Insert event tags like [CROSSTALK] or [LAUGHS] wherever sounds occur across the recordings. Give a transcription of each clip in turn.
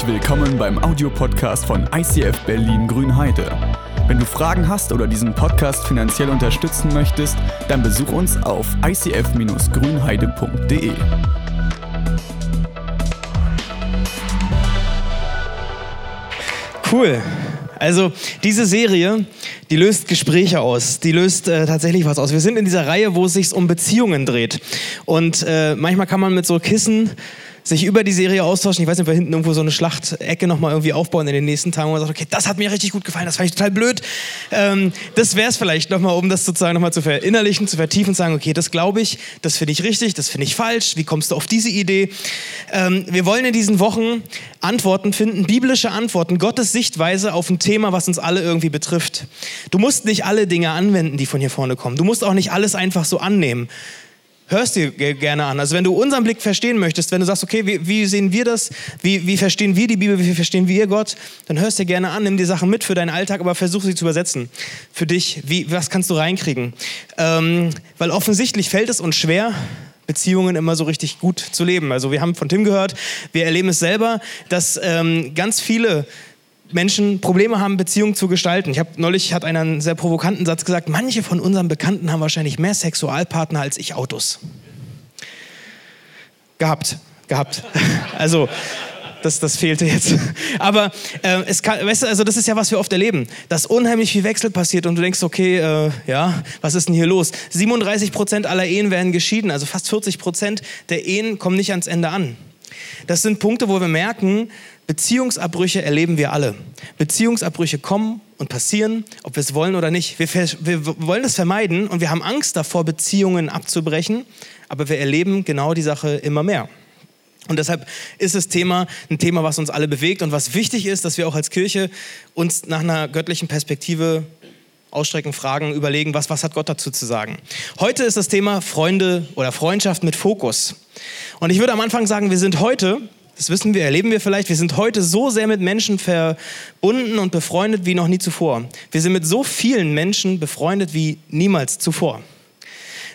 Herzlich willkommen beim Audiopodcast von ICF Berlin Grünheide. Wenn du Fragen hast oder diesen Podcast finanziell unterstützen möchtest, dann besuch uns auf icf-grünheide.de. Cool. Also diese Serie, die löst Gespräche aus, die löst äh, tatsächlich was aus. Wir sind in dieser Reihe, wo es sich um Beziehungen dreht. Und äh, manchmal kann man mit so Kissen sich über die Serie austauschen. Ich weiß nicht, ob wir hinten irgendwo so eine Schlachtecke nochmal irgendwie aufbauen in den nächsten Tagen, wo man sagt, okay, das hat mir richtig gut gefallen, das fand ich total blöd. Ähm, das wäre es vielleicht nochmal, um das sozusagen nochmal zu verinnerlichen, zu vertiefen, zu sagen, okay, das glaube ich, das finde ich richtig, das finde ich falsch, wie kommst du auf diese Idee? Ähm, wir wollen in diesen Wochen Antworten finden, biblische Antworten, Gottes Sichtweise auf ein Thema, was uns alle irgendwie betrifft. Du musst nicht alle Dinge anwenden, die von hier vorne kommen. Du musst auch nicht alles einfach so annehmen hörst dir gerne an. Also wenn du unseren Blick verstehen möchtest, wenn du sagst, okay, wie, wie sehen wir das, wie, wie, verstehen wir die Bibel, wie verstehen wir Gott, dann hörst dir gerne an, nimm die Sachen mit für deinen Alltag, aber versuch sie zu übersetzen. Für dich, wie, was kannst du reinkriegen? Ähm, weil offensichtlich fällt es uns schwer, Beziehungen immer so richtig gut zu leben. Also wir haben von Tim gehört, wir erleben es selber, dass ähm, ganz viele Menschen Probleme haben, Beziehungen zu gestalten. Ich habe neulich hat einer einen sehr provokanten Satz gesagt: Manche von unseren Bekannten haben wahrscheinlich mehr Sexualpartner als ich Autos. Gehabt, gehabt. [LAUGHS] Also das, das fehlte jetzt. [LAUGHS] Aber äh, es kann, weißt du, also das ist ja, was wir oft erleben, dass unheimlich viel Wechsel passiert und du denkst, okay, äh, ja, was ist denn hier los? 37 Prozent aller Ehen werden geschieden, also fast 40 Prozent der Ehen kommen nicht ans Ende an. Das sind Punkte, wo wir merken, Beziehungsabbrüche erleben wir alle. Beziehungsabbrüche kommen und passieren, ob wir es wollen oder nicht. Wir, wir, wollen das vermeiden und wir haben Angst davor, Beziehungen abzubrechen, aber wir erleben genau die Sache immer mehr. Und deshalb ist das Thema ein Thema, was uns alle bewegt und was wichtig ist, dass wir auch als Kirche uns nach einer göttlichen Perspektive ausstrecken, fragen, überlegen, was, was hat Gott dazu zu sagen. Heute ist das Thema Freunde oder Freundschaft mit Fokus. Und ich würde am Anfang sagen, wir sind heute das wissen wir, erleben wir vielleicht. Wir sind heute so sehr mit Menschen verbunden und befreundet wie noch nie zuvor. Wir sind mit so vielen Menschen befreundet wie niemals zuvor.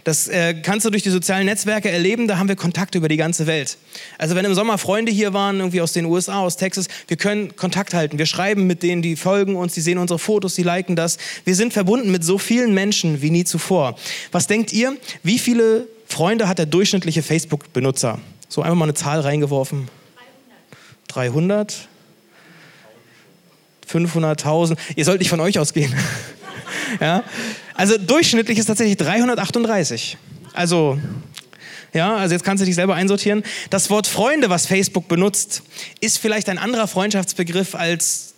Das äh, kannst du durch die sozialen Netzwerke erleben, da haben wir Kontakte über die ganze Welt. Also wenn im Sommer Freunde hier waren, irgendwie aus den USA, aus Texas, wir können Kontakt halten. Wir schreiben mit denen, die folgen uns, die sehen unsere Fotos, die liken das. Wir sind verbunden mit so vielen Menschen wie nie zuvor. Was denkt ihr, wie viele Freunde hat der durchschnittliche Facebook-Benutzer? So einfach mal eine Zahl reingeworfen. 300, 500.000. Ihr sollt nicht von euch ausgehen. [LAUGHS] ja? Also durchschnittlich ist tatsächlich 338. Also, ja, also jetzt kannst du dich selber einsortieren. Das Wort Freunde, was Facebook benutzt, ist vielleicht ein anderer Freundschaftsbegriff als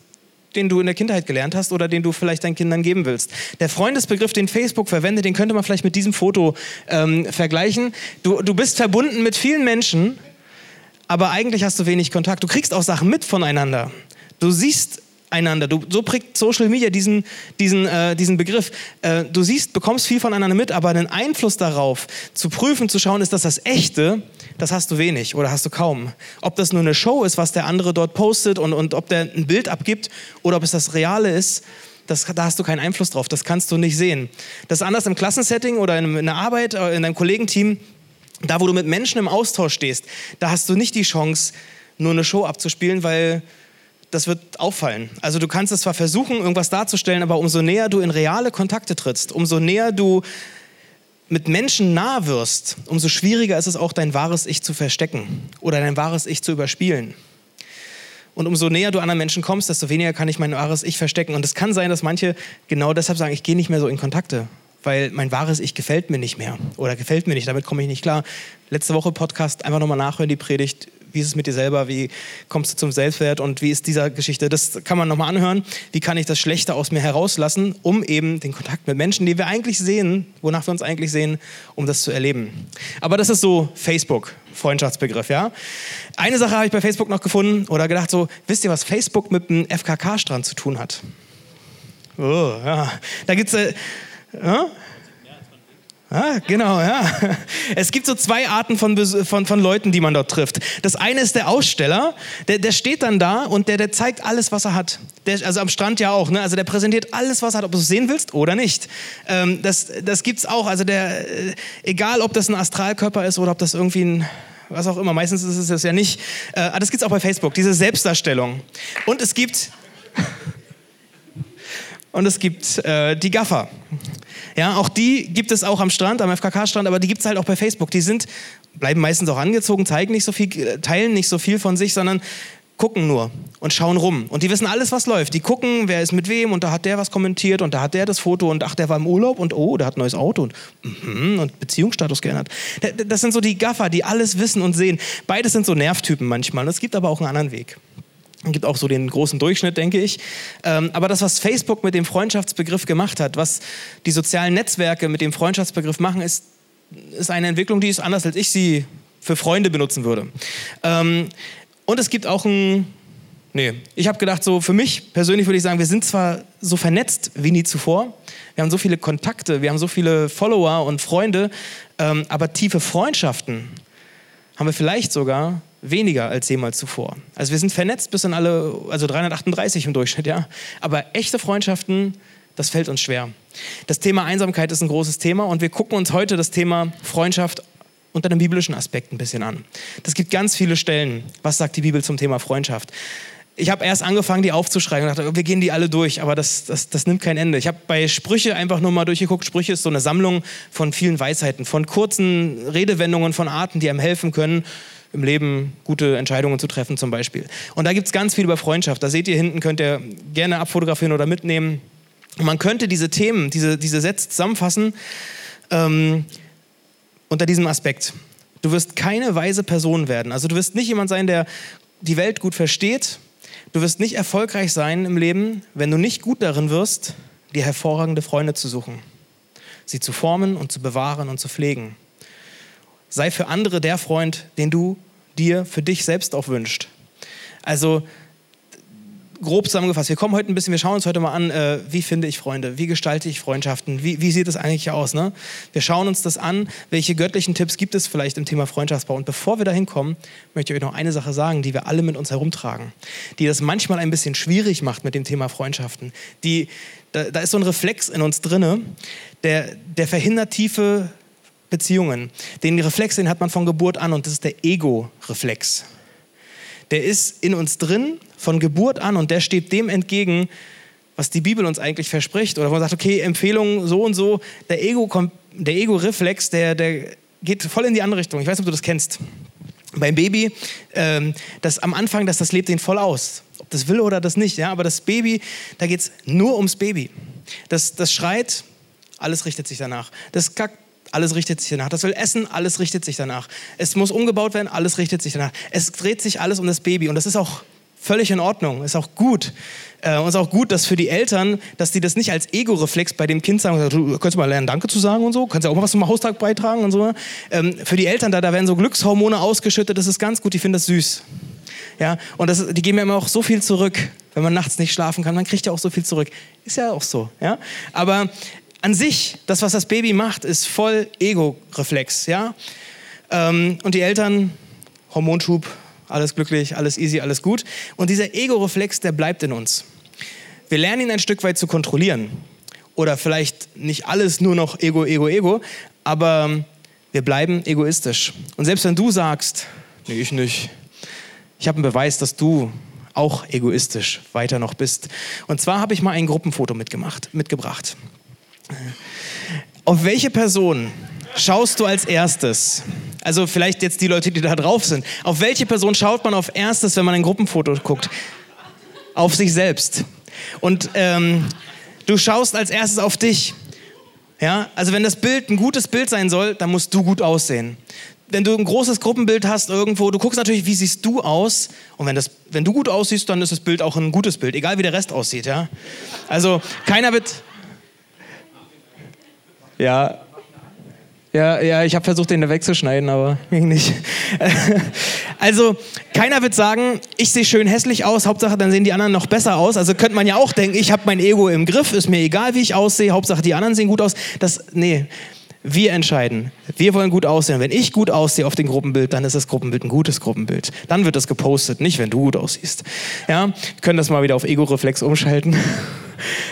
den du in der Kindheit gelernt hast oder den du vielleicht deinen Kindern geben willst. Der Freundesbegriff, den Facebook verwendet, den könnte man vielleicht mit diesem Foto ähm, vergleichen. Du, du bist verbunden mit vielen Menschen, aber eigentlich hast du wenig Kontakt. Du kriegst auch Sachen mit voneinander. Du siehst einander. Du, so prägt Social Media diesen, diesen, äh, diesen Begriff. Äh, du siehst, bekommst viel voneinander mit, aber einen Einfluss darauf, zu prüfen, zu schauen, ist das das Echte, das hast du wenig oder hast du kaum. Ob das nur eine Show ist, was der andere dort postet und, und ob der ein Bild abgibt oder ob es das Reale ist, das, da hast du keinen Einfluss drauf. Das kannst du nicht sehen. Das ist anders im Klassensetting oder in, in der Arbeit, äh, in deinem Kollegenteam. Da, wo du mit Menschen im Austausch stehst, da hast du nicht die Chance, nur eine Show abzuspielen, weil das wird auffallen. Also du kannst es zwar versuchen, irgendwas darzustellen, aber umso näher du in reale Kontakte trittst, umso näher du mit Menschen nah wirst, umso schwieriger ist es auch, dein wahres Ich zu verstecken oder dein wahres Ich zu überspielen. Und umso näher du anderen Menschen kommst, desto weniger kann ich mein wahres Ich verstecken. Und es kann sein, dass manche genau deshalb sagen, ich gehe nicht mehr so in Kontakte, weil mein wahres Ich gefällt mir nicht mehr oder gefällt mir nicht, damit komme ich nicht klar. Letzte Woche Podcast, einfach nochmal nachhören, die Predigt, wie ist es mit dir selber, wie kommst du zum Selbstwert und wie ist dieser Geschichte, das kann man nochmal anhören. Wie kann ich das Schlechte aus mir herauslassen, um eben den Kontakt mit Menschen, die wir eigentlich sehen, wonach wir uns eigentlich sehen, um das zu erleben. Aber das ist so Facebook, Freundschaftsbegriff, ja. Eine Sache habe ich bei Facebook noch gefunden oder gedacht so, wisst ihr, was Facebook mit dem FKK-Strand zu tun hat? Oh, ja. Da gibt es... Ja? Ah, genau, ja. Es gibt so zwei Arten von, von, von Leuten, die man dort trifft. Das eine ist der Aussteller, der, der steht dann da und der, der zeigt alles, was er hat. Der, also am Strand ja auch, ne? also der präsentiert alles, was er hat, ob du es sehen willst oder nicht. Ähm, das das es auch, also der, äh, egal ob das ein Astralkörper ist oder ob das irgendwie ein was auch immer. Meistens ist es das ja nicht. Äh, das gibt es auch bei Facebook, diese Selbstdarstellung. Und es gibt und es gibt äh, die Gaffer. Ja, auch die gibt es auch am Strand, am FKK-Strand, aber die gibt es halt auch bei Facebook. Die sind, bleiben meistens auch angezogen, zeigen nicht so viel, äh, teilen nicht so viel von sich, sondern gucken nur und schauen rum. Und die wissen alles, was läuft. Die gucken, wer ist mit wem und da hat der was kommentiert und da hat der das Foto und ach, der war im Urlaub und oh, der hat ein neues Auto und, mm, und Beziehungsstatus geändert. Das sind so die Gaffer, die alles wissen und sehen. Beides sind so Nervtypen manchmal. Es gibt aber auch einen anderen Weg. Gibt auch so den großen Durchschnitt, denke ich. Ähm, aber das, was Facebook mit dem Freundschaftsbegriff gemacht hat, was die sozialen Netzwerke mit dem Freundschaftsbegriff machen, ist, ist eine Entwicklung, die ist anders, als ich sie für Freunde benutzen würde. Ähm, und es gibt auch ein, nee, ich habe gedacht, so für mich persönlich würde ich sagen, wir sind zwar so vernetzt wie nie zuvor, wir haben so viele Kontakte, wir haben so viele Follower und Freunde, ähm, aber tiefe Freundschaften haben wir vielleicht sogar weniger als jemals zuvor. Also wir sind vernetzt bis in alle, also 338 im Durchschnitt, ja. Aber echte Freundschaften, das fällt uns schwer. Das Thema Einsamkeit ist ein großes Thema und wir gucken uns heute das Thema Freundschaft unter dem biblischen Aspekt ein bisschen an. Das gibt ganz viele Stellen. Was sagt die Bibel zum Thema Freundschaft? Ich habe erst angefangen, die aufzuschreiben und dachte, wir gehen die alle durch, aber das, das, das nimmt kein Ende. Ich habe bei Sprüche einfach nur mal durchgeguckt. Sprüche ist so eine Sammlung von vielen Weisheiten, von kurzen Redewendungen, von Arten, die einem helfen können, im Leben gute Entscheidungen zu treffen zum Beispiel. Und da gibt es ganz viel über Freundschaft. Da seht ihr hinten, könnt ihr gerne abfotografieren oder mitnehmen. Und man könnte diese Themen, diese, diese Sätze zusammenfassen ähm, unter diesem Aspekt. Du wirst keine weise Person werden. Also du wirst nicht jemand sein, der die Welt gut versteht. Du wirst nicht erfolgreich sein im Leben, wenn du nicht gut darin wirst, dir hervorragende Freunde zu suchen, sie zu formen und zu bewahren und zu pflegen. Sei für andere der Freund, den du dir für dich selbst auch wünscht. Also grob zusammengefasst, wir kommen heute ein bisschen, wir schauen uns heute mal an, äh, wie finde ich Freunde, wie gestalte ich Freundschaften, wie, wie sieht es eigentlich aus. Ne? Wir schauen uns das an, welche göttlichen Tipps gibt es vielleicht im Thema Freundschaftsbau. Und bevor wir dahin kommen, möchte ich euch noch eine Sache sagen, die wir alle mit uns herumtragen, die das manchmal ein bisschen schwierig macht mit dem Thema Freundschaften. Die, da, da ist so ein Reflex in uns drinne, der, der verhindert tiefe Beziehungen. Den Reflex, den hat man von Geburt an und das ist der Ego-Reflex. Der ist in uns drin von Geburt an und der steht dem entgegen, was die Bibel uns eigentlich verspricht. Oder wo man sagt, okay, Empfehlung so und so. Der Ego-Reflex, der, der geht voll in die andere Richtung. Ich weiß nicht, ob du das kennst. Beim Baby, ähm, das am Anfang, das, das lebt den voll aus. Ob das will oder das nicht. Ja? Aber das Baby, da geht es nur ums Baby. Das, das schreit, alles richtet sich danach. Das kackt, alles richtet sich danach. Das will essen, alles richtet sich danach. Es muss umgebaut werden, alles richtet sich danach. Es dreht sich alles um das Baby und das ist auch völlig in Ordnung, ist auch gut. Äh, und es ist auch gut, dass für die Eltern, dass die das nicht als Ego-Reflex bei dem Kind sagen, du kannst mal lernen, Danke zu sagen und so, kannst ja auch mal was zum Haustag beitragen und so. Ähm, für die Eltern, da, da werden so Glückshormone ausgeschüttet, das ist ganz gut, die finden das süß. Ja, und das, die geben ja immer auch so viel zurück, wenn man nachts nicht schlafen kann, man kriegt ja auch so viel zurück. Ist ja auch so, ja. Aber an sich, das, was das Baby macht, ist voll Ego-Reflex, ja. Ähm, und die Eltern, Hormonschub, alles glücklich, alles easy, alles gut. Und dieser Ego-Reflex, der bleibt in uns. Wir lernen ihn ein Stück weit zu kontrollieren. Oder vielleicht nicht alles nur noch Ego, Ego, Ego, aber wir bleiben egoistisch. Und selbst wenn du sagst, nee, ich nicht, ich habe einen Beweis, dass du auch egoistisch weiter noch bist. Und zwar habe ich mal ein Gruppenfoto mitgemacht, mitgebracht. Auf welche Person schaust du als erstes? Also vielleicht jetzt die Leute, die da drauf sind. Auf welche Person schaut man auf erstes, wenn man ein Gruppenfoto guckt? Auf sich selbst. Und ähm, du schaust als erstes auf dich. Ja, also wenn das Bild ein gutes Bild sein soll, dann musst du gut aussehen. Wenn du ein großes Gruppenbild hast irgendwo, du guckst natürlich, wie siehst du aus? Und wenn, das, wenn du gut aussiehst, dann ist das Bild auch ein gutes Bild, egal wie der Rest aussieht. Ja? Also keiner wird, ja, ja, ja, ich habe versucht, den da wegzuschneiden, aber ging nicht. [LAUGHS] also, keiner wird sagen, ich sehe schön hässlich aus, Hauptsache, dann sehen die anderen noch besser aus. Also könnte man ja auch denken, ich habe mein Ego im Griff, ist mir egal, wie ich aussehe, Hauptsache, die anderen sehen gut aus. Das, nee, wir entscheiden. Wir wollen gut aussehen. Wenn ich gut aussehe auf dem Gruppenbild, dann ist das Gruppenbild ein gutes Gruppenbild. Dann wird das gepostet, nicht wenn du gut aussiehst. Ja, wir können das mal wieder auf Ego-Reflex umschalten. [LAUGHS]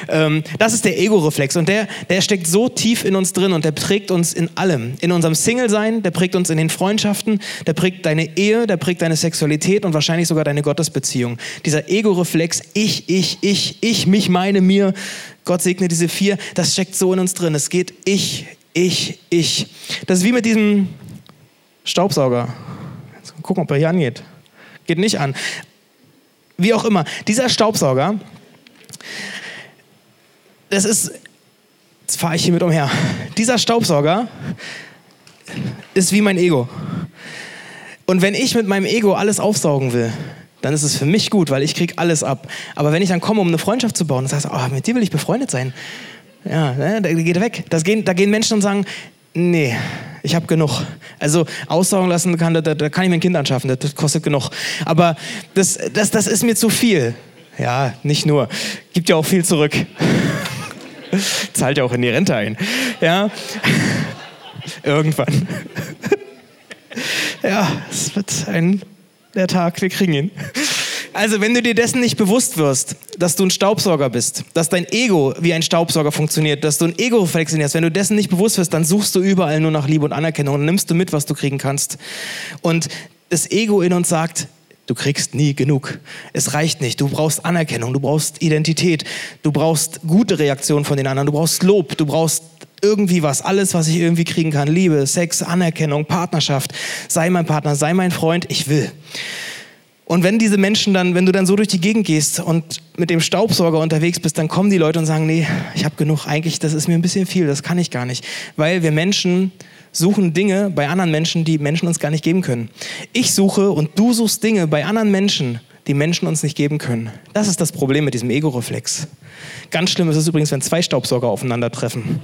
Ähm, das ist der Ego-Reflex und der, der steckt so tief in uns drin und der prägt uns in allem. In unserem Single-Sein, der prägt uns in den Freundschaften, der prägt deine Ehe, der prägt deine Sexualität und wahrscheinlich sogar deine Gottesbeziehung. Dieser Ego-Reflex, ich, ich, ich, ich, mich, meine, mir, Gott segne diese vier, das steckt so in uns drin. Es geht ich, ich, ich. Das ist wie mit diesem Staubsauger. Jetzt gucken, ob er hier angeht. Geht nicht an. Wie auch immer, dieser Staubsauger, das ist, jetzt fahre ich hier mit umher, dieser Staubsauger ist wie mein Ego. Und wenn ich mit meinem Ego alles aufsaugen will, dann ist es für mich gut, weil ich kriege alles ab. Aber wenn ich dann komme, um eine Freundschaft zu bauen, das heißt, oh, mit dir will ich befreundet sein, ja, ne, da geht weg. Das gehen, da gehen Menschen und sagen, nee, ich habe genug. Also aussaugen lassen kann, da, da, kann ich mir ein Kind anschaffen, das, das kostet genug. Aber das, das, das ist mir zu viel. Ja, nicht nur. Gibt ja auch viel zurück. [LAUGHS] [LAUGHS] Zahlt ja auch in die Rente ein. Ja. [LAUGHS] Irgendwann. [LAUGHS] ja, es wird ein der Tag, wir kriegen ihn. Also, wenn du dir dessen nicht bewusst wirst, dass du ein Staubsauger bist, dass dein Ego wie ein Staubsauger funktioniert, dass du ein Ego-Reflexion hast, wenn du dessen nicht bewusst wirst, dann suchst du überall nur nach Liebe und Anerkennung und nimmst du mit, was du kriegen kannst. Und das Ego in uns sagt, Du kriegst nie genug. Es reicht nicht. Du brauchst Anerkennung, du brauchst Identität, du brauchst gute Reaktionen von den anderen, du brauchst Lob, du brauchst irgendwie was, alles, was ich irgendwie kriegen kann. Liebe, Sex, Anerkennung, Partnerschaft. Sei mein Partner, sei mein Freund, ich will. Und wenn diese Menschen dann, wenn du dann so durch die Gegend gehst und mit dem Staubsauger unterwegs bist, dann kommen die Leute und sagen, nee, ich habe genug, eigentlich, das ist mir ein bisschen viel, das kann ich gar nicht. Weil wir Menschen suchen Dinge bei anderen Menschen, die Menschen uns gar nicht geben können. Ich suche und du suchst Dinge bei anderen Menschen, die Menschen uns nicht geben können. Das ist das Problem mit diesem Ego-Reflex. Ganz schlimm ist es übrigens, wenn zwei Staubsauger aufeinandertreffen.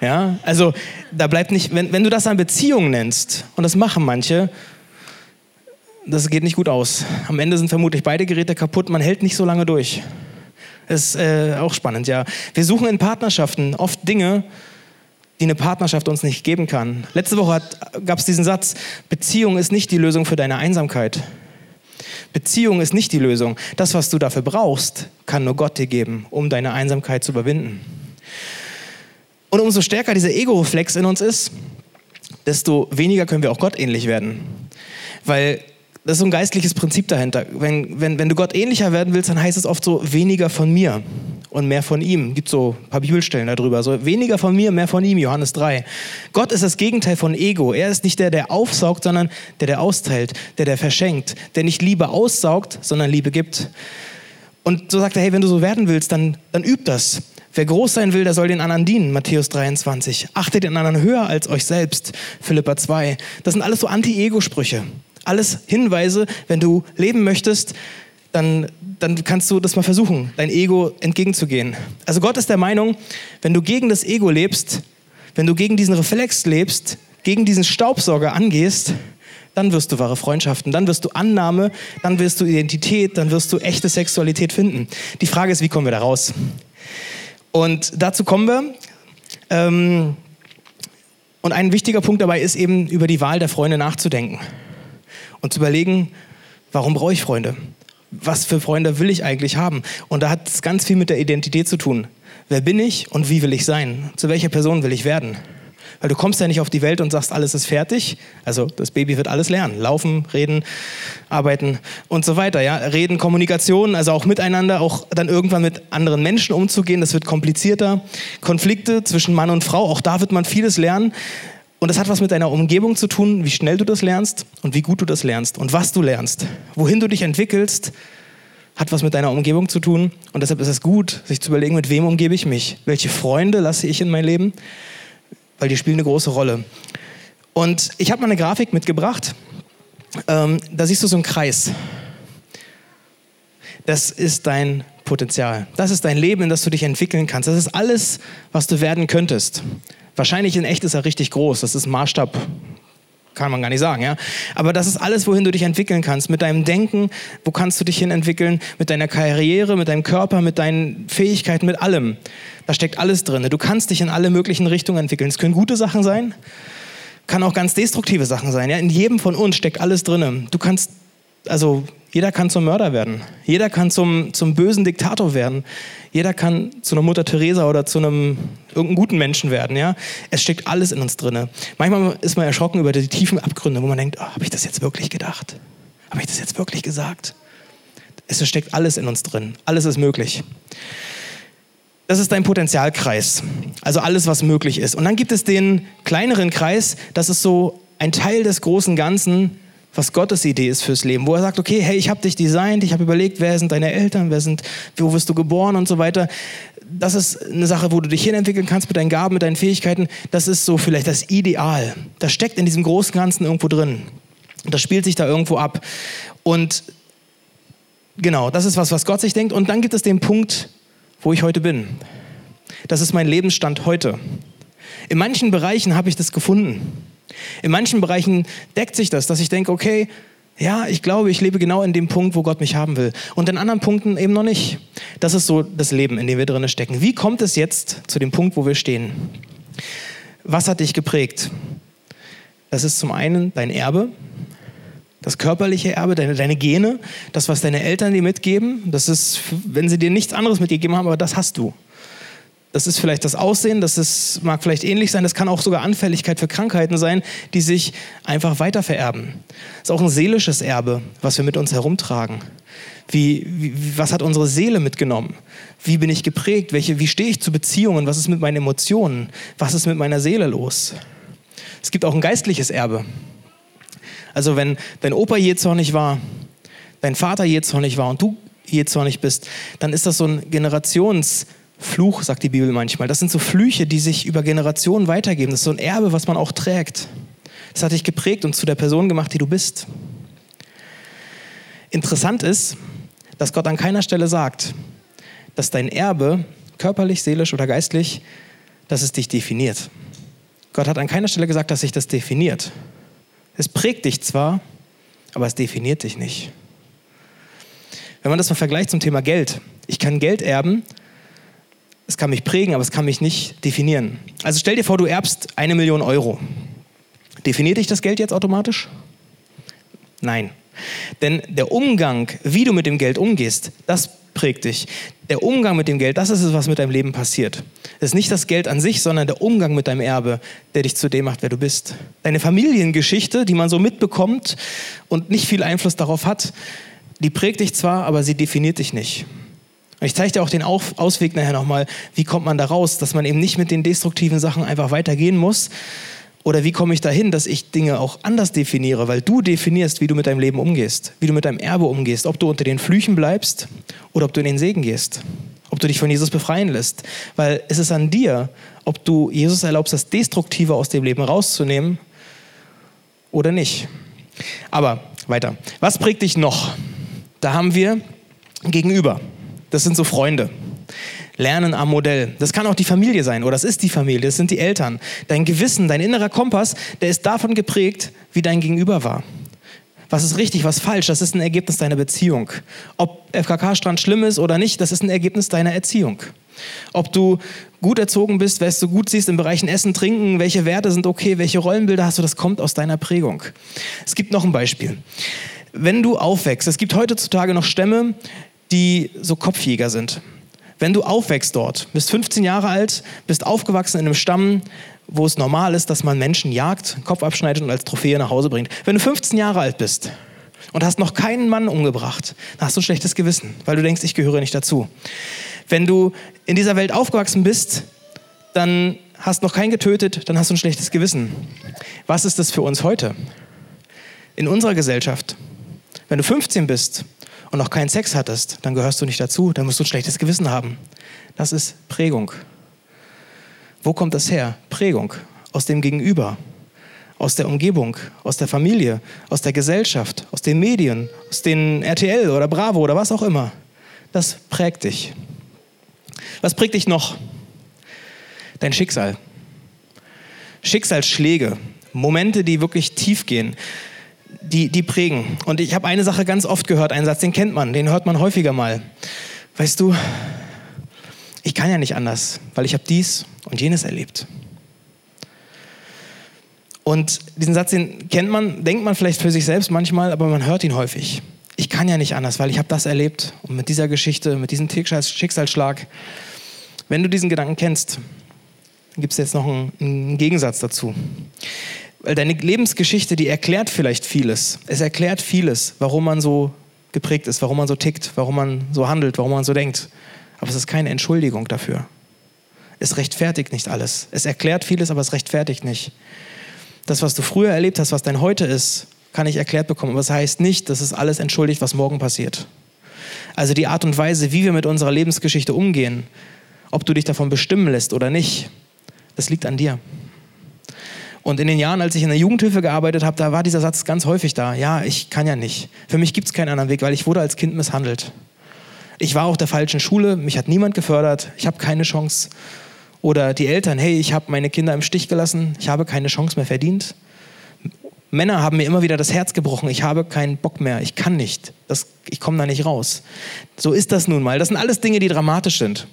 Ja, also da bleibt nicht, wenn, wenn du das an Beziehungen nennst, und das machen manche, das geht nicht gut aus. Am Ende sind vermutlich beide Geräte kaputt, man hält nicht so lange durch. Ist äh, auch spannend, ja. Wir suchen in Partnerschaften oft Dinge, die eine Partnerschaft uns nicht geben kann. Letzte Woche gab es diesen Satz, Beziehung ist nicht die Lösung für deine Einsamkeit. Beziehung ist nicht die Lösung. Das, was du dafür brauchst, kann nur Gott dir geben, um deine Einsamkeit zu überwinden. Und umso stärker dieser Ego-Reflex in uns ist, desto weniger können wir auch Gott ähnlich werden. Weil das ist so ein geistliches Prinzip dahinter. Wenn, wenn, wenn du Gott ähnlicher werden willst, dann heißt es oft so, weniger von mir und mehr von ihm. Gibt so ein paar Bibelstellen darüber. So weniger von mir, mehr von ihm, Johannes 3. Gott ist das Gegenteil von Ego. Er ist nicht der, der aufsaugt, sondern der, der austeilt, der, der verschenkt, der nicht Liebe aussaugt, sondern Liebe gibt. Und so sagt er, hey, wenn du so werden willst, dann, dann üb das. Wer groß sein will, der soll den anderen dienen, Matthäus 23. Achtet den anderen höher als euch selbst, Philippa 2. Das sind alles so Anti-Ego-Sprüche. Alles Hinweise, wenn du leben möchtest, dann, dann kannst du das mal versuchen, dein Ego entgegenzugehen. Also Gott ist der Meinung, wenn du gegen das Ego lebst, wenn du gegen diesen Reflex lebst, gegen diesen Staubsauger angehst, dann wirst du wahre Freundschaften, dann wirst du Annahme, dann wirst du Identität, dann wirst du echte Sexualität finden. Die Frage ist, wie kommen wir da raus? Und dazu kommen wir. Ähm, und ein wichtiger Punkt dabei ist eben, über die Wahl der Freunde nachzudenken und zu überlegen, warum brauche ich Freunde? Was für Freunde will ich eigentlich haben? Und da hat es ganz viel mit der Identität zu tun. Wer bin ich und wie will ich sein? Zu welcher Person will ich werden? Weil du kommst ja nicht auf die Welt und sagst, alles ist fertig. Also das Baby wird alles lernen. Laufen, reden, arbeiten und so weiter. Ja? Reden, Kommunikation, also auch miteinander, auch dann irgendwann mit anderen Menschen umzugehen. Das wird komplizierter. Konflikte zwischen Mann und Frau, auch da wird man vieles lernen. Und das hat was mit deiner Umgebung zu tun, wie schnell du das lernst und wie gut du das lernst und was du lernst. Wohin du dich entwickelst, hat was mit deiner Umgebung zu tun. Und deshalb ist es gut, sich zu überlegen, mit wem umgebe ich mich? Welche Freunde lasse ich in mein Leben? Weil die spielen eine große Rolle. Und ich habe mal eine Grafik mitgebracht. Ähm, da siehst du so einen Kreis. Das ist dein Potenzial. Das ist dein Leben, in das du dich entwickeln kannst. Das ist alles, was du werden könntest. Wahrscheinlich in echt ist er richtig groß. Das ist Maßstab, kann man gar nicht sagen, ja. Aber das ist alles, wohin du dich entwickeln kannst. Mit deinem Denken, wo kannst du dich hin entwickeln? Mit deiner Karriere, mit deinem Körper, mit deinen Fähigkeiten, mit allem. Da steckt alles drin. Du kannst dich in alle möglichen Richtungen entwickeln. Es können gute Sachen sein, kann auch ganz destruktive Sachen sein. Ja? In jedem von uns steckt alles drin. Du kannst, also Jeder kann zum Mörder werden. Jeder kann zum, zum bösen Diktator werden. Jeder kann zu einer Mutter Teresa oder zu einem irgendeinem guten Menschen werden. Ja? Es steckt alles in uns drin. Manchmal ist man erschrocken über die tiefen Abgründe, wo man denkt, oh, habe ich das jetzt wirklich gedacht? Habe ich das jetzt wirklich gesagt? Es steckt alles in uns drin. Alles ist möglich. Das ist dein Potenzialkreis. Also alles, was möglich ist. Und dann gibt es den kleineren Kreis, das ist so ein Teil des großen Ganzen, was Gottes Idee ist fürs Leben, wo er sagt, okay, hey, ich habe dich designt, ich habe überlegt, wer sind deine Eltern, wer sind, wo wirst du geboren und so weiter. Das ist eine Sache, wo du dich hinentwickeln kannst mit deinen Gaben, mit deinen Fähigkeiten. Das ist so vielleicht das Ideal. Das steckt in diesem großen Ganzen irgendwo drin. Das spielt sich da irgendwo ab. Und genau, das ist was, was Gott sich denkt. Und dann gibt es den Punkt, wo ich heute bin. Das ist mein Lebensstand heute. In manchen Bereichen habe ich das gefunden. In manchen Bereichen deckt sich das, dass ich denke, okay, ja, ich glaube, ich lebe genau in dem Punkt, wo Gott mich haben will. Und in anderen Punkten eben noch nicht. Das ist so das Leben, in dem wir drinnen stecken. Wie kommt es jetzt zu dem Punkt, wo wir stehen? Was hat dich geprägt? Das ist zum einen dein Erbe, das körperliche Erbe, deine, deine Gene, das, was deine Eltern dir mitgeben. Das ist, wenn sie dir nichts anderes mitgegeben haben, aber das hast du. Das ist vielleicht das Aussehen, das ist, mag vielleicht ähnlich sein, das kann auch sogar Anfälligkeit für Krankheiten sein, die sich einfach weiter vererben. Das ist auch ein seelisches Erbe, was wir mit uns herumtragen. Wie, wie, was hat unsere Seele mitgenommen? Wie bin ich geprägt? Welche, wie stehe ich zu Beziehungen? Was ist mit meinen Emotionen? Was ist mit meiner Seele los? Es gibt auch ein geistliches Erbe. Also wenn dein Opa jähzornig war, dein Vater jähzornig war und du jähzornig bist, dann ist das so ein Generations- Fluch, sagt die Bibel manchmal. Das sind so Flüche, die sich über Generationen weitergeben. Das ist so ein Erbe, was man auch trägt. Das hat dich geprägt und zu der Person gemacht, die du bist. Interessant ist, dass Gott an keiner Stelle sagt, dass dein Erbe, körperlich, seelisch oder geistlich, dass es dich definiert. Gott hat an keiner Stelle gesagt, dass sich das definiert. Es prägt dich zwar, aber es definiert dich nicht. Wenn man das mal vergleicht zum Thema Geld. Ich kann Geld erben, es kann mich prägen, aber es kann mich nicht definieren. Also stell dir vor, du erbst eine Million Euro. Definiert dich das Geld jetzt automatisch? Nein. Denn der Umgang, wie du mit dem Geld umgehst, das prägt dich. Der Umgang mit dem Geld, das ist es, was mit deinem Leben passiert. Es ist nicht das Geld an sich, sondern der Umgang mit deinem Erbe, der dich zu dem macht, wer du bist. Deine Familiengeschichte, die man so mitbekommt und nicht viel Einfluss darauf hat, die prägt dich zwar, aber sie definiert dich nicht. Ich zeige dir auch den Ausweg nachher nochmal, wie kommt man da raus, dass man eben nicht mit den destruktiven Sachen einfach weitergehen muss. Oder wie komme ich dahin, dass ich Dinge auch anders definiere, weil du definierst, wie du mit deinem Leben umgehst, wie du mit deinem Erbe umgehst, ob du unter den Flüchen bleibst oder ob du in den Segen gehst, ob du dich von Jesus befreien lässt. Weil es ist an dir, ob du Jesus erlaubst, das Destruktive aus dem Leben rauszunehmen oder nicht. Aber weiter. Was prägt dich noch? Da haben wir Gegenüber. Das sind so Freunde. Lernen am Modell. Das kann auch die Familie sein oder das ist die Familie, das sind die Eltern. Dein Gewissen, dein innerer Kompass, der ist davon geprägt, wie dein Gegenüber war. Was ist richtig, was falsch, das ist ein Ergebnis deiner Beziehung. Ob FKK-Strand schlimm ist oder nicht, das ist ein Ergebnis deiner Erziehung. Ob du gut erzogen bist, was du gut siehst in Bereichen Essen, Trinken, welche Werte sind okay, welche Rollenbilder hast du, das kommt aus deiner Prägung. Es gibt noch ein Beispiel. Wenn du aufwächst, es gibt heutzutage noch Stämme, die so Kopfjäger sind. Wenn du aufwächst dort, bist 15 Jahre alt, bist aufgewachsen in einem Stamm, wo es normal ist, dass man Menschen jagt, Kopf abschneidet und als Trophäe nach Hause bringt. Wenn du 15 Jahre alt bist und hast noch keinen Mann umgebracht, dann hast du ein schlechtes Gewissen, weil du denkst, ich gehöre nicht dazu. Wenn du in dieser Welt aufgewachsen bist, dann hast noch keinen getötet, dann hast du ein schlechtes Gewissen. Was ist das für uns heute? In unserer Gesellschaft. Wenn du 15 bist und noch keinen Sex hattest, dann gehörst du nicht dazu, dann musst du ein schlechtes Gewissen haben. Das ist Prägung. Wo kommt das her? Prägung aus dem Gegenüber, aus der Umgebung, aus der Familie, aus der Gesellschaft, aus den Medien, aus den RTL oder Bravo oder was auch immer. Das prägt dich. Was prägt dich noch? Dein Schicksal. Schicksalsschläge, Momente, die wirklich tief gehen die, die prägen. Und ich habe eine Sache ganz oft gehört, einen Satz, den kennt man, den hört man häufiger mal. Weißt du, ich kann ja nicht anders, weil ich habe dies und jenes erlebt. Und diesen Satz, den kennt man, denkt man vielleicht für sich selbst manchmal, aber man hört ihn häufig. ich kann ja nicht anders, weil ich habe das erlebt und mit dieser Geschichte, mit diesem Schicksalsschlag. Wenn du diesen Gedanken kennst, gibt es jetzt noch einen, einen Gegensatz dazu. Weil deine Lebensgeschichte, die erklärt vielleicht vieles. Es erklärt vieles, warum man so geprägt ist, warum man so tickt, warum man so handelt, warum man so denkt. Aber es ist keine Entschuldigung dafür. Es rechtfertigt nicht alles. Es erklärt vieles, aber es rechtfertigt nicht. Das, was du früher erlebt hast, was dein Heute ist, kann ich erklärt bekommen. Aber das heißt nicht, dass es alles entschuldigt, was morgen passiert. Also die Art und Weise, wie wir mit unserer Lebensgeschichte umgehen, ob du dich davon bestimmen lässt oder nicht, das liegt an dir. Und in den Jahren, als ich in der Jugendhilfe gearbeitet habe, da war dieser Satz ganz häufig da. Ja, ich kann ja nicht. Für mich gibt es keinen anderen Weg, weil ich wurde als Kind misshandelt. Ich war auf der falschen Schule, mich hat niemand gefördert, ich habe keine Chance. Oder die Eltern, hey, ich habe meine Kinder im Stich gelassen, ich habe keine Chance mehr verdient. Männer haben mir immer wieder das Herz gebrochen, ich habe keinen Bock mehr, ich kann nicht, das, ich komme da nicht raus. So ist das nun mal. Das sind alles Dinge, die dramatisch sind.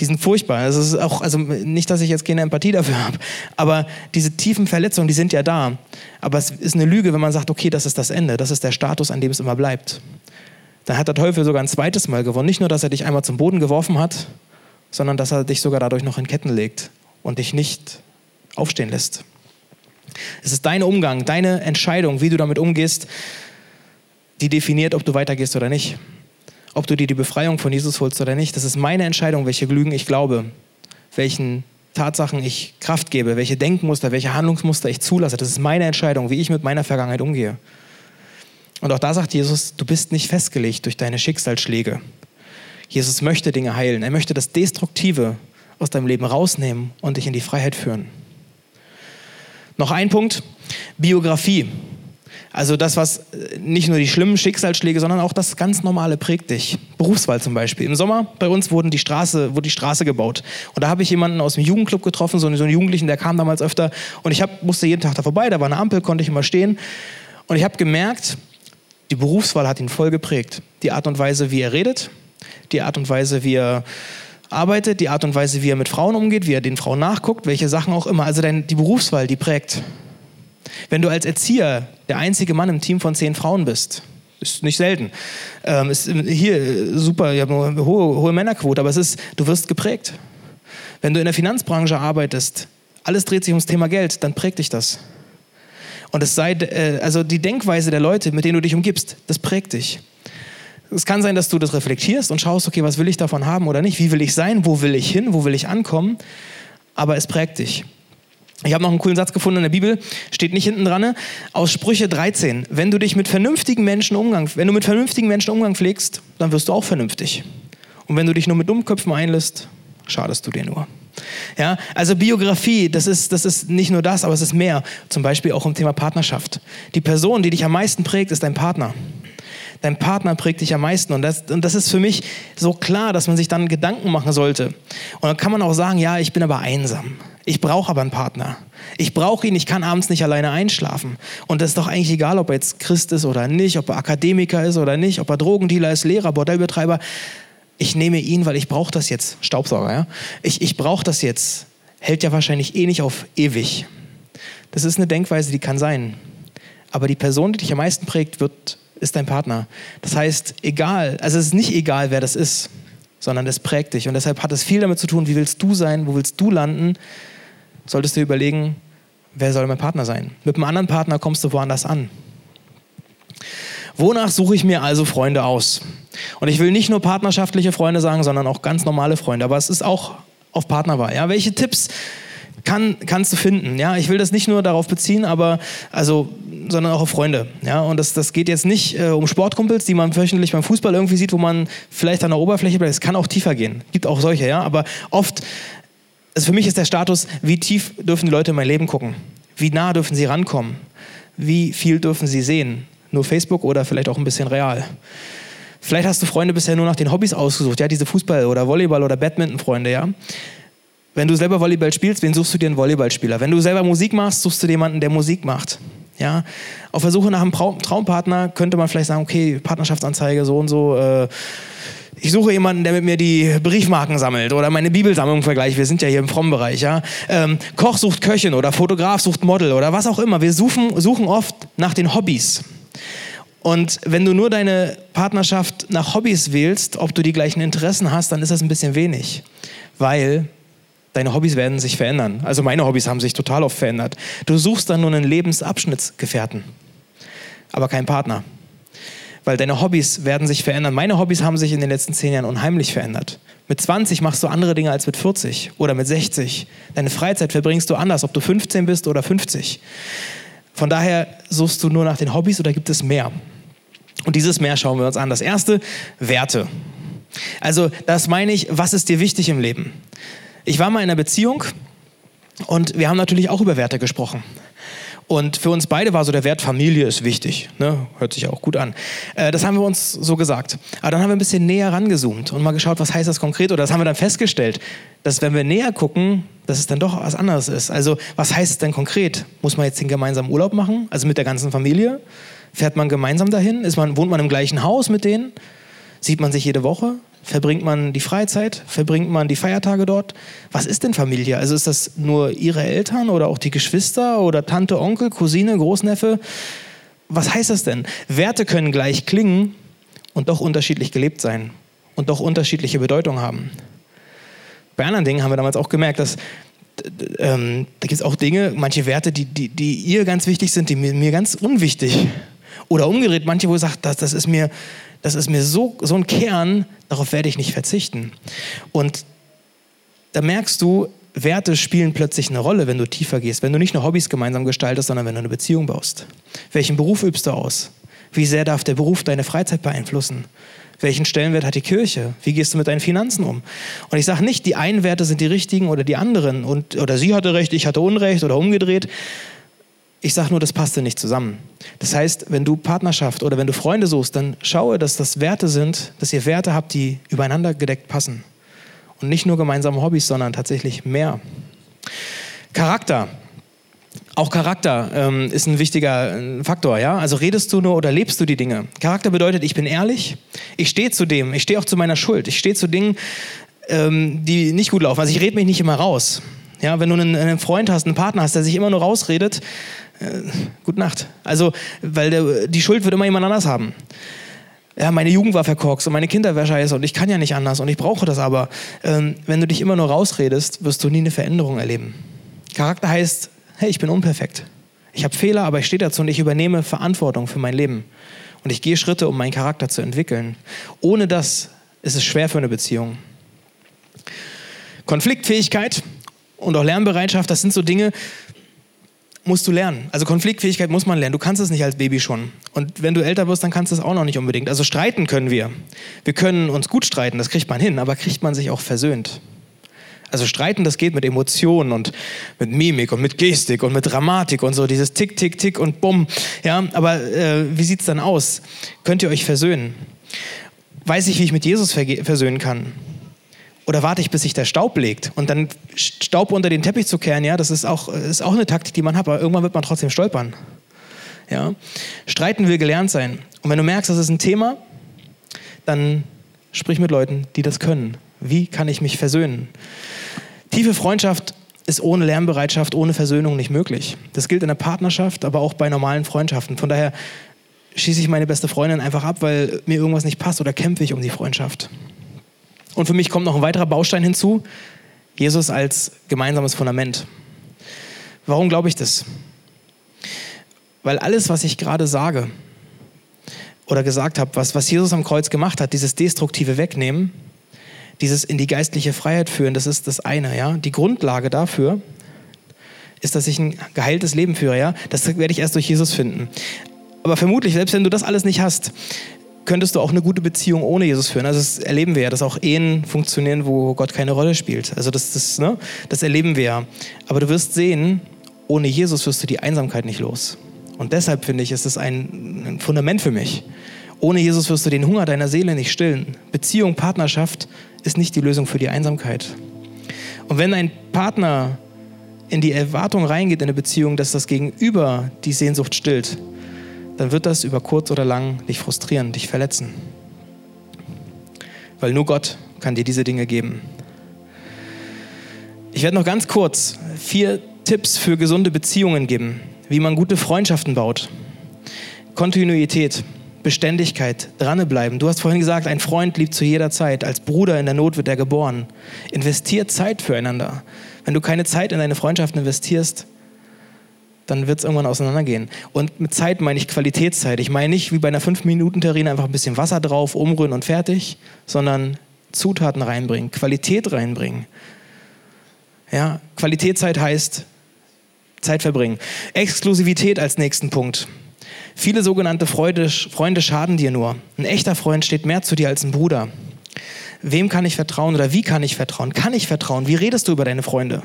Die sind furchtbar. Das ist auch, also nicht, dass ich jetzt keine Empathie dafür habe, aber diese tiefen Verletzungen, die sind ja da. Aber es ist eine Lüge, wenn man sagt, okay, das ist das Ende, das ist der Status, an dem es immer bleibt. Dann hat der Teufel sogar ein zweites Mal gewonnen. Nicht nur, dass er dich einmal zum Boden geworfen hat, sondern dass er dich sogar dadurch noch in Ketten legt und dich nicht aufstehen lässt. Es ist dein Umgang, deine Entscheidung, wie du damit umgehst, die definiert, ob du weitergehst oder nicht. Ob du dir die Befreiung von Jesus holst oder nicht. Das ist meine Entscheidung, welche Lügen ich glaube, welchen Tatsachen ich Kraft gebe, welche Denkmuster, welche Handlungsmuster ich zulasse. Das ist meine Entscheidung, wie ich mit meiner Vergangenheit umgehe. Und auch da sagt Jesus, du bist nicht festgelegt durch deine Schicksalsschläge. Jesus möchte Dinge heilen. Er möchte das Destruktive aus deinem Leben rausnehmen und dich in die Freiheit führen. Noch ein Punkt, Biografie. Also das, was äh, nicht nur die schlimmen Schicksalsschläge, sondern auch das ganz Normale prägt dich. Berufswahl zum Beispiel. Im Sommer bei uns wurden die Straße, wurde die Straße gebaut. Und da habe ich jemanden aus dem Jugendclub getroffen, so einen, so einen Jugendlichen, der kam damals öfter. Und ich hab, musste jeden Tag da vorbei, da war eine Ampel, konnte ich immer stehen. Und ich habe gemerkt, die Berufswahl hat ihn voll geprägt. Die Art und Weise, wie er redet, die Art und Weise, wie er arbeitet, die Art und Weise, wie er mit Frauen umgeht, wie er den Frauen nachguckt, welche Sachen auch immer. Also die Berufswahl, die prägt. Wenn du als Erzieher der einzige Mann im Team von zehn Frauen bist, ist nicht selten. Ähm, ist hier super, ihr habt eine hohe, hohe Männerquote, aber es ist, du wirst geprägt. Wenn du in der Finanzbranche arbeitest, alles dreht sich ums Thema Geld, dann prägt dich das. Und es sei, äh, also die Denkweise der Leute, mit denen du dich umgibst, das prägt dich. Es kann sein, dass du das reflektierst und schaust, okay, was will ich davon haben oder nicht? Wie will ich sein? Wo will ich hin? Wo will ich ankommen? Aber es prägt dich. Ich habe noch einen coolen Satz gefunden in der Bibel, steht nicht hinten dran, aus Sprüche 13. Wenn du dich mit vernünftigen Menschen Umgang, wenn du mit vernünftigen Menschen Umgang pflegst, dann wirst du auch vernünftig. Und wenn du dich nur mit Dummköpfen einlässt, schadest du dir nur. Ja, also Biografie, das ist, das ist nicht nur das, aber es ist mehr. Zum Beispiel auch im Thema Partnerschaft. Die Person, die dich am meisten prägt, ist dein Partner dein Partner prägt dich am meisten. Und das, und das ist für mich so klar, dass man sich dann Gedanken machen sollte. Und dann kann man auch sagen, ja, ich bin aber einsam. Ich brauche aber einen Partner. Ich brauche ihn, ich kann abends nicht alleine einschlafen. Und das ist doch eigentlich egal, ob er jetzt Christ ist oder nicht, ob er Akademiker ist oder nicht, ob er Drogendealer ist, Lehrer, Bordellbetreiber. Ich nehme ihn, weil ich brauche das jetzt. Staubsauger, ja? Ich, ich brauche das jetzt. Hält ja wahrscheinlich eh nicht auf ewig. Das ist eine Denkweise, die kann sein. Aber die Person, die dich am meisten prägt, wird ist dein Partner. Das heißt, egal, also es ist nicht egal, wer das ist, sondern es prägt dich. Und deshalb hat es viel damit zu tun, wie willst du sein, wo willst du landen. Solltest du überlegen, wer soll mein Partner sein? Mit einem anderen Partner kommst du woanders an. Wonach suche ich mir also Freunde aus? Und ich will nicht nur partnerschaftliche Freunde sagen, sondern auch ganz normale Freunde. Aber es ist auch auf Partnerwahl. Ja? Welche Tipps kann, kannst du finden. Ja, ich will das nicht nur darauf beziehen, aber also, sondern auch auf Freunde. Ja, und das, das geht jetzt nicht äh, um Sportkumpels, die man wöchentlich beim Fußball irgendwie sieht, wo man vielleicht an der Oberfläche bleibt. Es kann auch tiefer gehen. Gibt auch solche, ja. Aber oft, also für mich ist der Status, wie tief dürfen die Leute in mein Leben gucken? Wie nah dürfen sie rankommen? Wie viel dürfen sie sehen? Nur Facebook oder vielleicht auch ein bisschen real? Vielleicht hast du Freunde bisher nur nach den Hobbys ausgesucht, ja, diese Fußball- oder Volleyball- oder Badminton-Freunde, ja. Wenn du selber Volleyball spielst, wen suchst du dir einen Volleyballspieler? Wenn du selber Musik machst, suchst du jemanden, der Musik macht. Ja? Auf der Suche nach einem Traumpartner könnte man vielleicht sagen, okay, Partnerschaftsanzeige, so und so. Äh, ich suche jemanden, der mit mir die Briefmarken sammelt oder meine Bibelsammlung vergleicht. Wir sind ja hier im frommen Bereich. Ja? Ähm, Koch sucht Köchin oder Fotograf sucht Model oder was auch immer. Wir suchen, suchen oft nach den Hobbys. Und wenn du nur deine Partnerschaft nach Hobbys wählst, ob du die gleichen Interessen hast, dann ist das ein bisschen wenig. Weil deine Hobbys werden sich verändern. Also meine Hobbys haben sich total oft verändert. Du suchst dann nur einen Lebensabschnittsgefährten, aber keinen Partner. Weil deine Hobbys werden sich verändern. Meine Hobbys haben sich in den letzten zehn Jahren unheimlich verändert. Mit 20 machst du andere Dinge als mit 40 oder mit 60. Deine Freizeit verbringst du anders, ob du 15 bist oder 50. Von daher suchst du nur nach den Hobbys oder gibt es mehr? Und dieses Mehr schauen wir uns an. Das erste, Werte. Also das meine ich, was ist dir wichtig im Leben? Ich war mal in einer Beziehung und wir haben natürlich auch über Werte gesprochen. Und für uns beide war so der Wert Familie ist wichtig. Ne? Hört sich auch gut an. Äh, das haben wir uns so gesagt. Aber dann haben wir ein bisschen näher rangezoomt und mal geschaut, was heißt das konkret. Oder das haben wir dann festgestellt, dass wenn wir näher gucken, dass es dann doch was anderes ist. Also was heißt es denn konkret? Muss man jetzt den gemeinsamen Urlaub machen? Also mit der ganzen Familie? Fährt man gemeinsam dahin? Ist man, wohnt man im gleichen Haus mit denen? Sieht man sich jede Woche? Verbringt man die Freizeit? Verbringt man die Feiertage dort? Was ist denn Familie? Also ist das nur ihre Eltern oder auch die Geschwister oder Tante, Onkel, Cousine, Großneffe? Was heißt das denn? Werte können gleich klingen und doch unterschiedlich gelebt sein und doch unterschiedliche Bedeutung haben. Bei anderen Dingen haben wir damals auch gemerkt, dass ähm, da gibt es auch Dinge, manche Werte, die, die, die ihr ganz wichtig sind, die mir, mir ganz unwichtig. Oder umgedreht, manche, wo ihr sagt, das, das ist mir das ist mir so, so ein Kern, darauf werde ich nicht verzichten. Und da merkst du, Werte spielen plötzlich eine Rolle, wenn du tiefer gehst, wenn du nicht nur Hobbys gemeinsam gestaltest, sondern wenn du eine Beziehung baust. Welchen Beruf übst du aus? Wie sehr darf der Beruf deine Freizeit beeinflussen? Welchen Stellenwert hat die Kirche? Wie gehst du mit deinen Finanzen um? Und ich sage nicht, die einen Werte sind die richtigen oder die anderen. Und, oder sie hatte recht, ich hatte Unrecht oder umgedreht. Ich sage nur, das passte nicht zusammen. Das heißt, wenn du Partnerschaft oder wenn du Freunde suchst, dann schaue, dass das Werte sind, dass ihr Werte habt, die übereinander gedeckt passen. Und nicht nur gemeinsame Hobbys, sondern tatsächlich mehr. Charakter. Auch Charakter ähm, ist ein wichtiger äh, Faktor, ja. Also redest du nur oder lebst du die Dinge? Charakter bedeutet, ich bin ehrlich, ich stehe zu dem, ich stehe auch zu meiner Schuld, ich stehe zu Dingen, ähm, die nicht gut laufen. Also ich rede mich nicht immer raus. Ja, wenn du einen, einen Freund hast, einen Partner hast, der sich immer nur rausredet, äh, gute Nacht. Also, weil der, die Schuld wird immer jemand anders haben. Ja, meine Jugend war verkorkst und meine Kinder war scheiße und ich kann ja nicht anders und ich brauche das aber. Ähm, wenn du dich immer nur rausredest, wirst du nie eine Veränderung erleben. Charakter heißt, hey, ich bin unperfekt. Ich habe Fehler, aber ich stehe dazu und ich übernehme Verantwortung für mein Leben. Und ich gehe Schritte, um meinen Charakter zu entwickeln. Ohne das ist es schwer für eine Beziehung. Konfliktfähigkeit und auch Lernbereitschaft, das sind so Dinge, musst du lernen. Also Konfliktfähigkeit muss man lernen. Du kannst es nicht als Baby schon. Und wenn du älter wirst, dann kannst du es auch noch nicht unbedingt. Also streiten können wir. Wir können uns gut streiten, das kriegt man hin, aber kriegt man sich auch versöhnt. Also streiten, das geht mit Emotionen und mit Mimik und mit Gestik und mit Dramatik und so, dieses Tick, Tick, Tick und Bumm. Ja, aber äh, wie sieht es dann aus? Könnt ihr euch versöhnen? Weiß ich, wie ich mit Jesus versöhnen kann? Oder warte ich, bis sich der Staub legt und dann Staub unter den Teppich zu kehren, ja, das ist auch, ist auch eine Taktik, die man hat, aber irgendwann wird man trotzdem stolpern. Ja? Streiten will gelernt sein. Und wenn du merkst, das ist ein Thema, dann sprich mit Leuten, die das können. Wie kann ich mich versöhnen? Tiefe Freundschaft ist ohne Lernbereitschaft, ohne Versöhnung nicht möglich. Das gilt in der Partnerschaft, aber auch bei normalen Freundschaften. Von daher schieße ich meine beste Freundin einfach ab, weil mir irgendwas nicht passt oder kämpfe ich um die Freundschaft. Und für mich kommt noch ein weiterer Baustein hinzu, Jesus als gemeinsames Fundament. Warum glaube ich das? Weil alles, was ich gerade sage oder gesagt habe, was, was Jesus am Kreuz gemacht hat, dieses destruktive Wegnehmen, dieses in die geistliche Freiheit führen, das ist das eine. Ja? Die Grundlage dafür ist, dass ich ein geheiltes Leben führe. Ja? Das werde ich erst durch Jesus finden. Aber vermutlich, selbst wenn du das alles nicht hast, könntest du auch eine gute Beziehung ohne Jesus führen. Also das erleben wir ja, dass auch Ehen funktionieren, wo Gott keine Rolle spielt. Also das, das, ne, das erleben wir ja. Aber du wirst sehen, ohne Jesus wirst du die Einsamkeit nicht los. Und deshalb finde ich, ist das ein, ein Fundament für mich. Ohne Jesus wirst du den Hunger deiner Seele nicht stillen. Beziehung, Partnerschaft ist nicht die Lösung für die Einsamkeit. Und wenn ein Partner in die Erwartung reingeht in eine Beziehung, dass das Gegenüber die Sehnsucht stillt, dann wird das über kurz oder lang dich frustrieren, dich verletzen. Weil nur Gott kann dir diese Dinge geben. Ich werde noch ganz kurz vier Tipps für gesunde Beziehungen geben, wie man gute Freundschaften baut. Kontinuität Beständigkeit, dranbleiben. Du hast vorhin gesagt, ein Freund liebt zu jeder Zeit. Als Bruder in der Not wird er geboren. Investiert Zeit füreinander. Wenn du keine Zeit in deine Freundschaft investierst, dann wird es irgendwann auseinandergehen. Und mit Zeit meine ich Qualitätszeit. Ich meine nicht wie bei einer 5-Minuten-Terrine einfach ein bisschen Wasser drauf, umrühren und fertig, sondern Zutaten reinbringen, Qualität reinbringen. Ja, Qualitätszeit heißt Zeit verbringen. Exklusivität als nächsten Punkt. Viele sogenannte Freude, Freunde schaden dir nur. Ein echter Freund steht mehr zu dir als ein Bruder. Wem kann ich vertrauen oder wie kann ich vertrauen? Kann ich vertrauen? Wie redest du über deine Freunde?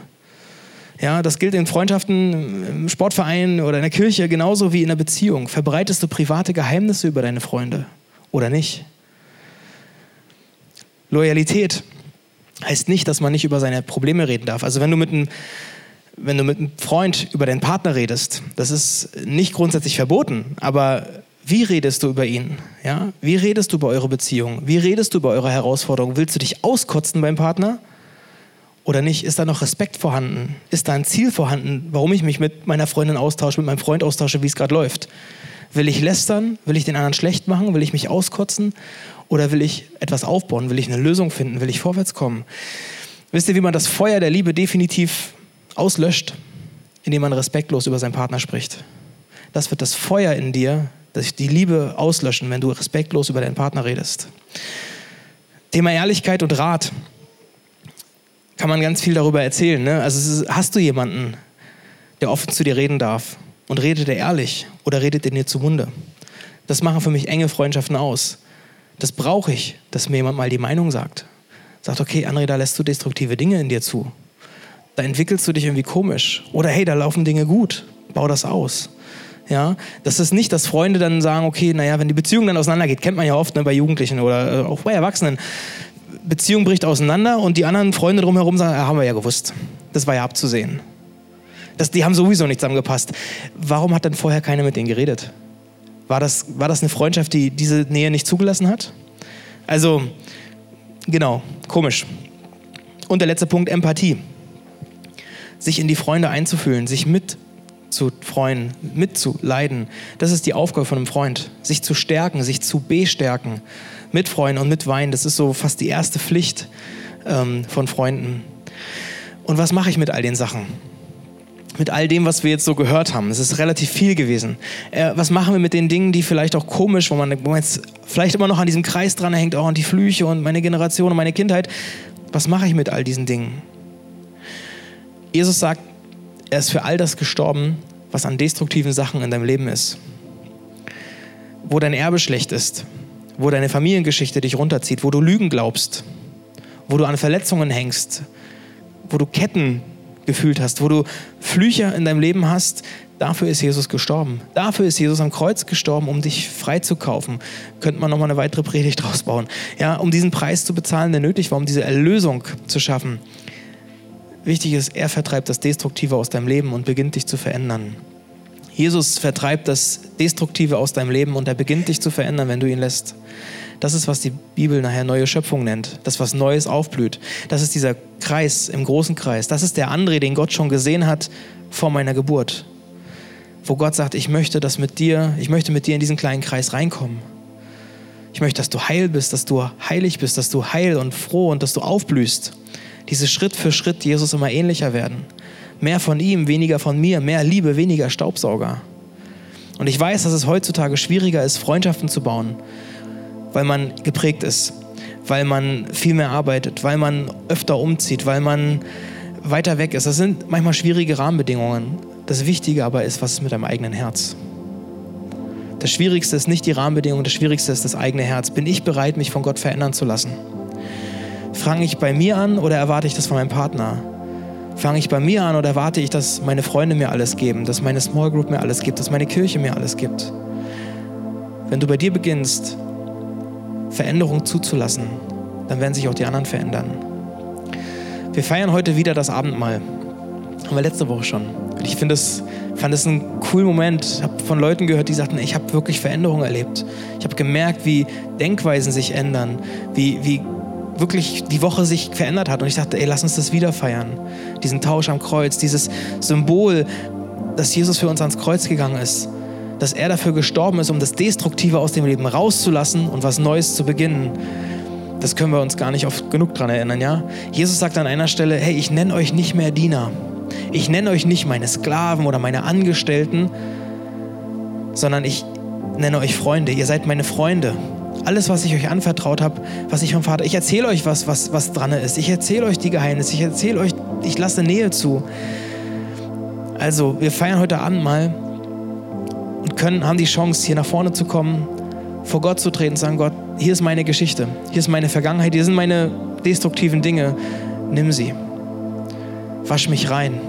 Ja, das gilt in Freundschaften, im Sportverein oder in der Kirche genauso wie in einer Beziehung. Verbreitest du private Geheimnisse über deine Freunde oder nicht? Loyalität heißt nicht, dass man nicht über seine Probleme reden darf. Also wenn du mit einem wenn du mit einem Freund über deinen Partner redest, das ist nicht grundsätzlich verboten, aber wie redest du über ihn? Ja? Wie redest du über eure Beziehung? Wie redest du über eure Herausforderungen? Willst du dich auskotzen beim Partner oder nicht? Ist da noch Respekt vorhanden? Ist da ein Ziel vorhanden, warum ich mich mit meiner Freundin austausche, mit meinem Freund austausche, wie es gerade läuft? Will ich lästern? Will ich den anderen schlecht machen? Will ich mich auskotzen? Oder will ich etwas aufbauen? Will ich eine Lösung finden? Will ich vorwärts kommen? Wisst ihr, wie man das Feuer der Liebe definitiv auslöscht, indem man respektlos über seinen Partner spricht? Das wird das Feuer in dir, das die Liebe auslöschen, wenn du respektlos über deinen Partner redest. Thema Ehrlichkeit und Rat. Kann man ganz viel darüber erzählen. Ne? Also hast du jemanden, der offen zu dir reden darf und redet er ehrlich oder redet er dir zu Munde? Das machen für mich enge Freundschaften aus. Das brauche ich, dass mir jemand mal die Meinung sagt. Sagt, okay, André, da lässt du destruktive Dinge in dir zu. Da entwickelst du dich irgendwie komisch. Oder hey, da laufen Dinge gut. Bau das aus. Ja, das ist nicht, dass Freunde dann sagen, okay, naja, wenn die Beziehung dann auseinandergeht, kennt man ja oft ne, bei Jugendlichen oder äh, auch bei Erwachsenen. Beziehung bricht auseinander und die anderen Freunde drumherum sagen, ja, haben wir ja gewusst. Das war ja abzusehen. Das, die haben sowieso nicht zusammengepasst. Warum hat dann vorher keiner mit denen geredet? War das, war das eine Freundschaft, die diese Nähe nicht zugelassen hat? Also, genau, komisch. Und der letzte Punkt, Empathie. Sich in die Freunde einzufühlen, sich mitzufreuen, mitzuleiden. Das ist die Aufgabe von einem Freund. Sich zu stärken, sich zu bestärken. Mitfreuen und mitweinen, das ist so fast die erste Pflicht ähm, von Freunden. Und was mache ich mit all den Sachen? mit all dem, was wir jetzt so gehört haben. Es ist relativ viel gewesen. Äh, was machen wir mit den Dingen, die vielleicht auch komisch, wo man, wo man jetzt vielleicht immer noch an diesem Kreis dran hängt, auch an die Flüche und meine Generation und meine Kindheit. Was mache ich mit all diesen Dingen? Jesus sagt, er ist für all das gestorben, was an destruktiven Sachen in deinem Leben ist. Wo dein Erbe schlecht ist, wo deine Familiengeschichte dich runterzieht, wo du Lügen glaubst, wo du an Verletzungen hängst, wo du Ketten gefühlt hast, wo du Flüche in deinem Leben hast, dafür ist Jesus gestorben. Dafür ist Jesus am Kreuz gestorben, um dich freizukaufen. Könnte man nochmal eine weitere Predigt draus bauen. Ja, um diesen Preis zu bezahlen, der nötig war, um diese Erlösung zu schaffen. Wichtig ist, er vertreibt das Destruktive aus deinem Leben und beginnt dich zu verändern. Jesus vertreibt das Destruktive aus deinem Leben und er beginnt dich zu verändern, wenn du ihn lässt. Das ist, was die Bibel nachher neue Schöpfung nennt. Das, was Neues aufblüht. Das ist dieser Kreis im großen Kreis. Das ist der André, den Gott schon gesehen hat vor meiner Geburt. Wo Gott sagt, ich möchte das mit dir, ich möchte mit dir in diesen kleinen Kreis reinkommen. Ich möchte, dass du heil bist, dass du heilig bist, dass du heil und froh und dass du aufblühst. Diese Schritt für Schritt Jesus immer ähnlicher werden. Mehr von ihm, weniger von mir, mehr Liebe, weniger Staubsauger. Und ich weiß, dass es heutzutage schwieriger ist, Freundschaften zu bauen, weil man geprägt ist, weil man viel mehr arbeitet, weil man öfter umzieht, weil man weiter weg ist. Das sind manchmal schwierige Rahmenbedingungen. Das Wichtige aber ist, was ist mit deinem eigenen Herz? Das Schwierigste ist nicht die Rahmenbedingungen, das Schwierigste ist das eigene Herz. Bin ich bereit, mich von Gott verändern zu lassen? Fange ich bei mir an oder erwarte ich das von meinem Partner? Fange ich bei mir an oder erwarte ich, dass meine Freunde mir alles geben, dass meine Small Group mir alles gibt, dass meine Kirche mir alles gibt? Wenn du bei dir beginnst, Veränderung zuzulassen, dann werden sich auch die anderen verändern. Wir feiern heute wieder das Abendmahl. Haben wir letzte Woche schon. Ich finde es, fand es einen coolen Moment. Ich habe von Leuten gehört, die sagten, ich habe wirklich Veränderungen erlebt. Ich habe gemerkt, wie Denkweisen sich ändern, wie, wie wirklich die Woche sich verändert hat. Und ich dachte, ey, lass uns das wieder feiern. Diesen Tausch am Kreuz, dieses Symbol, dass Jesus für uns ans Kreuz gegangen ist dass er dafür gestorben ist, um das Destruktive aus dem Leben rauszulassen und was Neues zu beginnen. Das können wir uns gar nicht oft genug daran erinnern, ja? Jesus sagt an einer Stelle, hey, ich nenne euch nicht mehr Diener. Ich nenne euch nicht meine Sklaven oder meine Angestellten, sondern ich nenne euch Freunde. Ihr seid meine Freunde. Alles, was ich euch anvertraut habe, was ich vom Vater, ich erzähle euch was, was, was dran ist. Ich erzähle euch die Geheimnisse. Ich erzähle euch, ich lasse Nähe zu. Also, wir feiern heute Abend mal und können, haben die Chance, hier nach vorne zu kommen, vor Gott zu treten und sagen, Gott, hier ist meine Geschichte, hier ist meine Vergangenheit, hier sind meine destruktiven Dinge. Nimm sie. Wasch mich rein.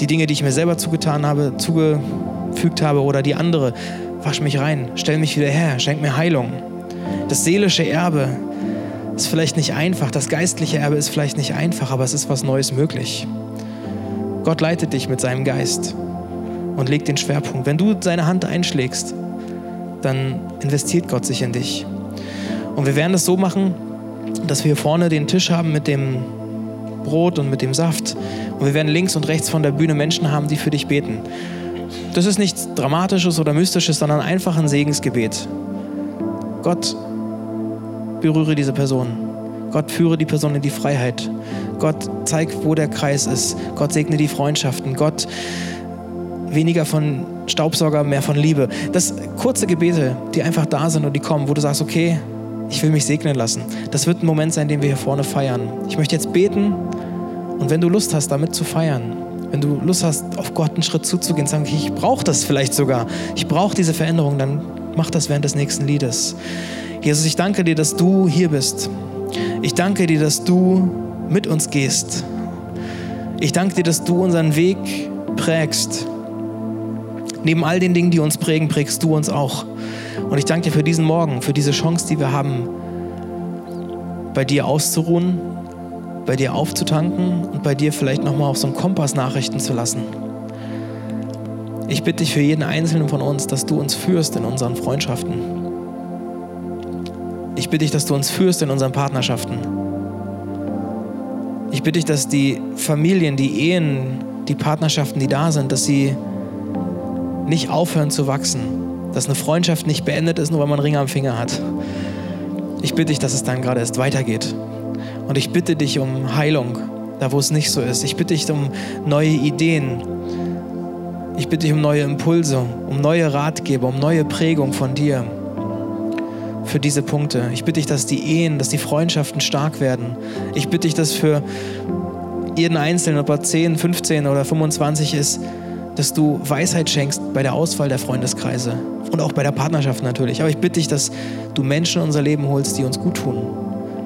Die Dinge, die ich mir selber zugetan habe, zugefügt habe oder die andere, wasch mich rein. Stell mich wieder her. Schenk mir Heilung. Das seelische Erbe ist vielleicht nicht einfach, das geistliche Erbe ist vielleicht nicht einfach, aber es ist was Neues möglich. Gott leitet dich mit seinem Geist und legt den Schwerpunkt. Wenn du seine Hand einschlägst, dann investiert Gott sich in dich. Und wir werden das so machen, dass wir hier vorne den Tisch haben mit dem Brot und mit dem Saft. Und wir werden links und rechts von der Bühne Menschen haben, die für dich beten. Das ist nichts Dramatisches oder Mystisches, sondern einfach ein Segensgebet. Gott, berühre diese Person. Gott, führe die Person in die Freiheit. Gott, zeig, wo der Kreis ist. Gott, segne die Freundschaften. Gott, weniger von Staubsauger, mehr von Liebe. Das kurze Gebete, die einfach da sind und die kommen, wo du sagst, okay, ich will mich segnen lassen. Das wird ein Moment sein, den wir hier vorne feiern. Ich möchte jetzt beten und wenn du Lust hast, damit zu feiern, wenn du Lust hast, auf Gott einen Schritt zuzugehen, sagen, ich brauche das vielleicht sogar, ich brauche diese Veränderung, dann mach das während des nächsten Liedes. Jesus, ich danke dir, dass du hier bist. Ich danke dir, dass du mit uns gehst. Ich danke dir, dass du unseren Weg prägst. Neben all den Dingen, die uns prägen, prägst du uns auch. Und ich danke dir für diesen Morgen, für diese Chance, die wir haben, bei dir auszuruhen, bei dir aufzutanken und bei dir vielleicht nochmal auf so einen Kompass Nachrichten zu lassen. Ich bitte dich für jeden Einzelnen von uns, dass du uns führst in unseren Freundschaften. Ich bitte dich, dass du uns führst in unseren Partnerschaften. Ich bitte dich, dass die Familien, die Ehen, die Partnerschaften, die da sind, dass sie nicht aufhören zu wachsen. Dass eine Freundschaft nicht beendet ist, nur weil man einen Ring am Finger hat. Ich bitte dich, dass es dann gerade erst weitergeht. Und ich bitte dich um Heilung, da wo es nicht so ist. Ich bitte dich um neue Ideen. Ich bitte dich um neue Impulse, um neue Ratgeber, um neue Prägung von dir für diese Punkte. Ich bitte dich, dass die Ehen, dass die Freundschaften stark werden. Ich bitte dich, dass für jeden Einzelnen, ob er 10, 15 oder 25 ist, dass du Weisheit schenkst bei der Auswahl der Freundeskreise und auch bei der Partnerschaft natürlich. Aber ich bitte dich, dass du Menschen in unser Leben holst, die uns gut tun.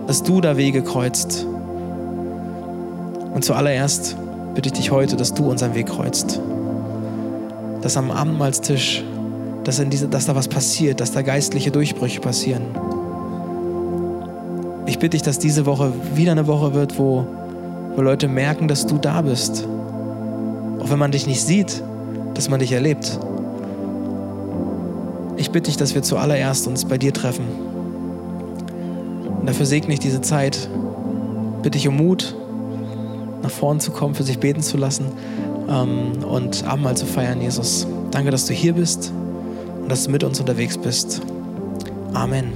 Dass du da Wege kreuzt. Und zuallererst bitte ich dich heute, dass du unseren Weg kreuzt. Dass am Abendmahlstisch, dass, in diese, dass da was passiert, dass da geistliche Durchbrüche passieren. Ich bitte dich, dass diese Woche wieder eine Woche wird, wo, wo Leute merken, dass du da bist auch wenn man dich nicht sieht, dass man dich erlebt. Ich bitte dich, dass wir zuallererst uns bei dir treffen. Und dafür segne ich diese Zeit. Bitte ich um Mut, nach vorn zu kommen, für sich beten zu lassen ähm, und Abendmahl zu feiern, Jesus. Danke, dass du hier bist und dass du mit uns unterwegs bist. Amen.